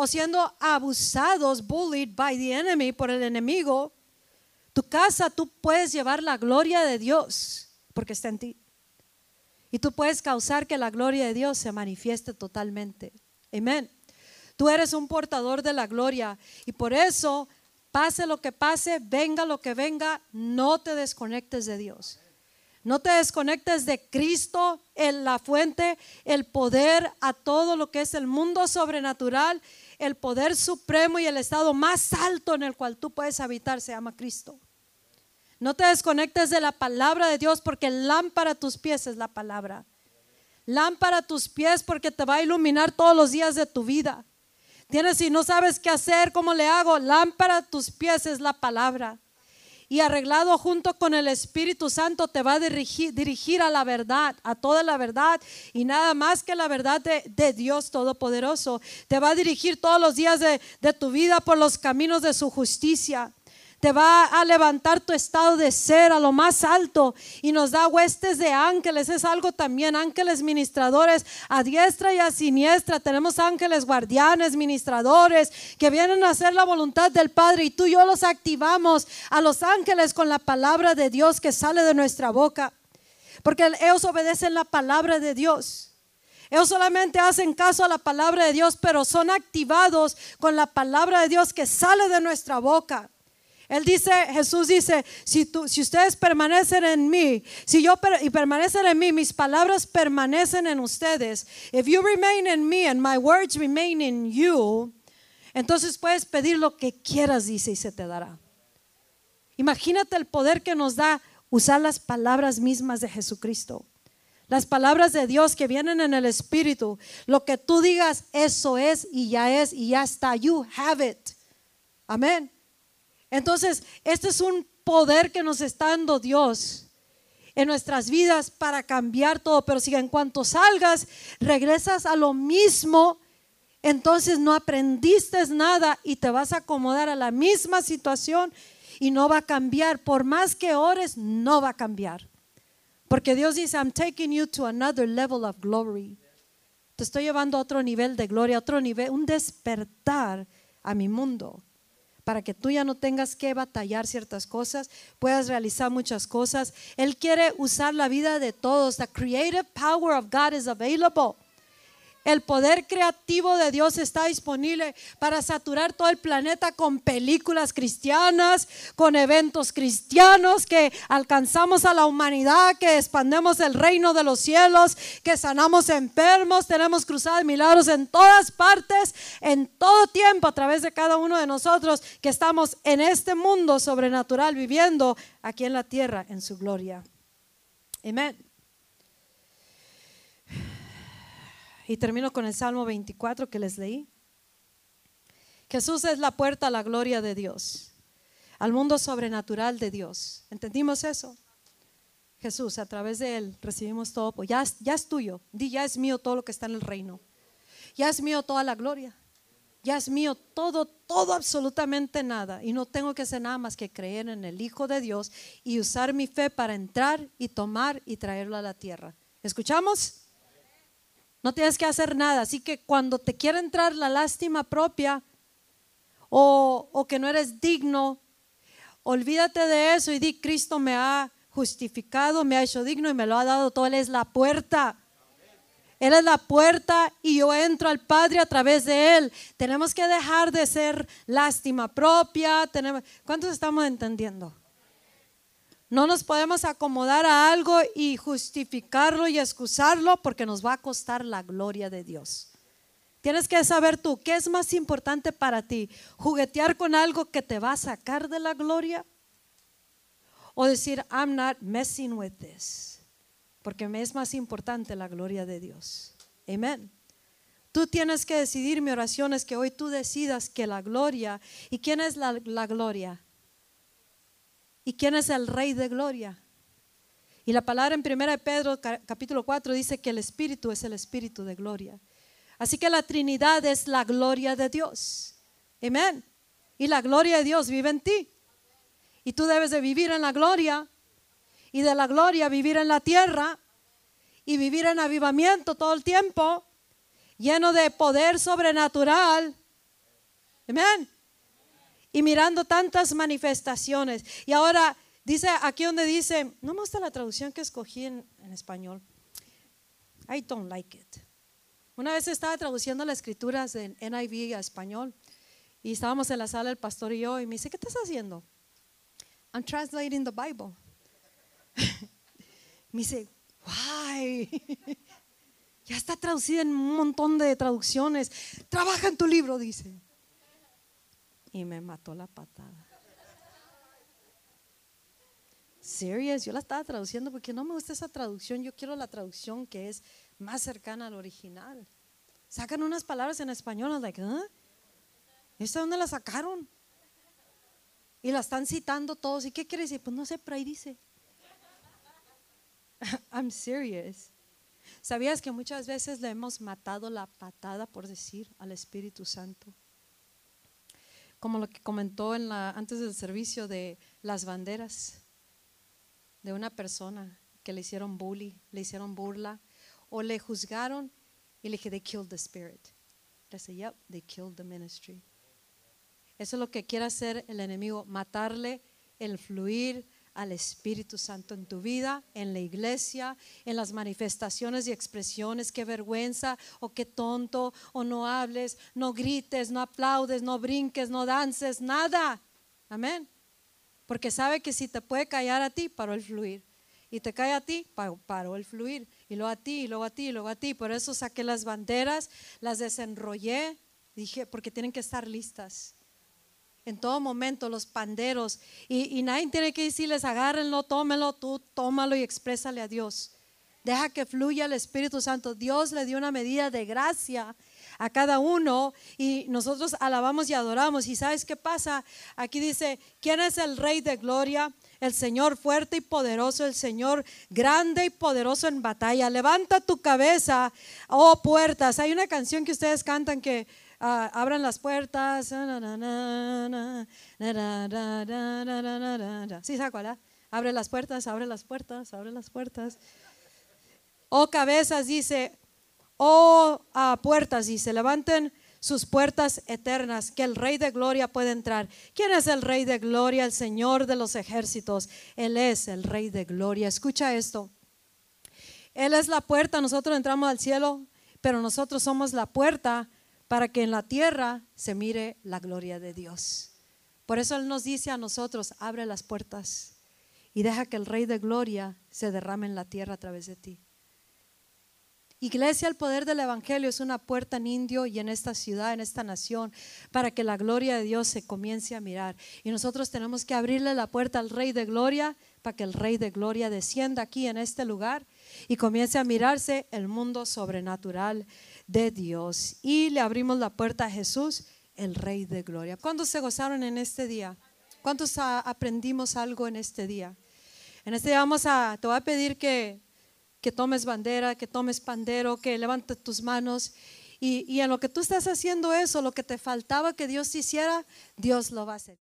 o siendo abusados, bullied by the enemy, por el enemigo, tu casa tú puedes llevar la gloria de Dios porque está en ti. Y tú puedes causar que la gloria de Dios se manifieste totalmente. Amén. Tú eres un portador de la gloria y por eso Pase lo que pase, venga lo que venga, no te desconectes de Dios. No te desconectes de Cristo, en la fuente, el poder a todo lo que es el mundo sobrenatural, el poder supremo y el estado más alto en el cual tú puedes habitar se llama Cristo. No te desconectes de la palabra de Dios porque lámpara a tus pies es la palabra. Lámpara a tus pies porque te va a iluminar todos los días de tu vida. Tienes y no sabes qué hacer, cómo le hago, lámpara a tus pies es la palabra. Y arreglado junto con el Espíritu Santo te va a dirigir, dirigir a la verdad, a toda la verdad y nada más que la verdad de, Dios Todopoderoso. Te va a dirigir todos los días de, de tu vida por los caminos de su justicia te va a levantar tu estado de ser a lo más alto y nos da huestes de ángeles. Es algo también, ángeles ministradores a diestra y a siniestra. Tenemos ángeles guardianes, ministradores que vienen a hacer la voluntad del Padre y tú y yo los activamos a los ángeles con la palabra de Dios que sale de nuestra boca. Porque ellos obedecen la palabra de Dios. Ellos solamente hacen caso a la palabra de Dios, pero son activados con la palabra de Dios que sale de nuestra boca. Él dice, Jesús dice, si, tú, si ustedes permanecen en mí, si yo y permanecen en mí, mis palabras permanecen en ustedes. If you remain in me and my words remain in you, entonces puedes pedir lo que quieras, dice, y se te dará. Imagínate el poder que nos da usar las palabras mismas de Jesucristo. Las palabras de Dios que vienen en el Espíritu. Lo que tú digas, eso es y ya es y ya está. You have it. Amén. Entonces, este es un poder que nos está dando Dios en nuestras vidas para cambiar todo. Pero si en cuanto salgas, regresas a lo mismo, entonces no aprendiste nada y te vas a acomodar a la misma situación y no va a cambiar. Por más que ores, no va a cambiar. Porque Dios dice, I'm taking you to another level of glory. Te estoy llevando a otro nivel de gloria, a otro nivel, un despertar a mi mundo para que tú ya no tengas que batallar ciertas cosas, puedas realizar muchas cosas. Él quiere usar la vida de todos. The creative power of God is available. El poder creativo de Dios está disponible para saturar todo el planeta con películas cristianas, con eventos cristianos, que alcanzamos a la humanidad, que expandemos el reino de los cielos, que sanamos enfermos, tenemos cruzadas milagros en todas partes, en todo tiempo, a través de cada uno de nosotros que estamos en este mundo sobrenatural viviendo aquí en la tierra en su gloria. Amén. Y termino con el Salmo 24 que les leí. Jesús es la puerta a la gloria de Dios, al mundo sobrenatural de Dios. ¿Entendimos eso? Jesús, a través de Él recibimos todo. Ya, ya es tuyo. Di, ya es mío todo lo que está en el reino. Ya es mío toda la gloria. Ya es mío todo, todo, absolutamente nada. Y no tengo que hacer nada más que creer en el Hijo de Dios y usar mi fe para entrar y tomar y traerlo a la tierra. ¿Escuchamos? No tienes que hacer nada. Así que cuando te quiera entrar la lástima propia o, que no eres digno, olvídate de eso y di, Cristo me ha justificado, me ha hecho digno y me lo ha dado todo. Él es la puerta. Él es la puerta y yo entro al Padre a través de Él. Tenemos que dejar de ser lástima propia. ¿Cuántos estamos entendiendo? No nos podemos acomodar a algo y justificarlo y excusarlo porque nos va a costar la gloria de Dios. Tienes que saber tú qué es más importante para ti, juguetear con algo que te va a sacar de la gloria o decir, I'm not messing with this, porque me es más importante la gloria de Dios. Amén. Tú tienes que decidir, mi oración es que hoy tú decidas que la gloria, ¿y quién es la, la gloria? ¿Y quién es el Rey de Gloria? Y la palabra en 1 Pedro capítulo 4 dice que el Espíritu es el Espíritu de gloria. Así que la Trinidad es la gloria de Dios. Amén. Y la gloria de Dios vive en ti. Y tú debes de vivir en la gloria. Y de la gloria vivir en la tierra. Y vivir en avivamiento todo el tiempo. Lleno de poder sobrenatural. Amén y mirando tantas manifestaciones. Y ahora dice aquí donde dice, no me gusta la traducción que escogí en, español. I don't like it. Una vez estaba traduciendo las escrituras en NIV a español Y estábamos en la sala el pastor y yo y me dice, ¿qué estás haciendo? I'm translating the Bible. me dice, why? ya está traducida en un montón de traducciones. Trabaja en tu libro, dice. Y me mató la patada. Serious, yo la estaba traduciendo porque no me gusta esa traducción. Yo quiero la traducción que es más cercana al original. Sacan unas palabras en español, like, ¿eh? ¿Esta dónde la sacaron? Y la están citando todos. ¿Y qué quiere decir? Pues no sé, pero ahí dice. I'm serious. ¿Sabías que muchas veces le hemos matado la patada, por decir, al Espíritu Santo? Como lo que comentó en la, antes del servicio de las banderas de una persona que le hicieron bully, le hicieron burla o le juzgaron y le dije, they killed the spirit. Le dije, yep, they killed the ministry. Eso es lo que quiere hacer el enemigo, matarle el fluir al Espíritu Santo en tu vida, en la iglesia, en las manifestaciones y expresiones, qué vergüenza o qué tonto, o no hables, no grites, no aplaudes, no brinques, no dances, nada. Amén. Porque sabe que si te puede callar a ti, paró el fluir. Y te cae a ti, paró el fluir. Y luego a ti, y luego a ti, y luego a ti. Por eso saqué las banderas, las desenrollé, dije, porque tienen que estar listas en todo momento los panderos. Y, nadie tiene que decirles, agárrenlo, tómenlo, tú tómalo y exprésale a Dios. Deja que fluya el Espíritu Santo. Dios le dio una medida de gracia a cada uno y nosotros alabamos y adoramos. ¿Y sabes qué pasa? Aquí dice, ¿quién es el Rey de Gloria? El Señor fuerte y poderoso, el Señor grande y poderoso en batalla. Levanta tu cabeza, oh puertas. Hay una canción que ustedes cantan que uh, abran las puertas. Sí, saco, Abre las puertas, abre las puertas, abre las puertas. Oh cabezas, dice, oh puertas, dice, levanten sus puertas eternas, que el Rey de Gloria puede entrar. ¿Quién es el Rey de Gloria? El Señor de los ejércitos. Él es el Rey de Gloria. Escucha esto. Él es la puerta, nosotros entramos al cielo, pero nosotros somos la puerta para que en la tierra se mire la gloria de Dios. Por eso Él nos dice a nosotros, abre las puertas y deja que el Rey de Gloria se derrame en la tierra a través de ti. Iglesia, el poder del Evangelio es una puerta en indio y en esta ciudad, en esta nación, para que la gloria de Dios se comience a mirar. Y nosotros tenemos que abrirle la puerta al Rey de Gloria para que el Rey de Gloria descienda aquí en este lugar y comience a mirarse el mundo sobrenatural de Dios. Y le abrimos la puerta a Jesús, el Rey de Gloria. ¿Cuántos se gozaron en este día? ¿Cuántos aprendimos algo en este día? En este día vamos a, te voy a pedir que, que tomes bandera, que tomes pandero, que levantes tus manos. Y, y en lo que tú estás haciendo eso, lo que te faltaba que Dios hiciera, Dios lo va a hacer.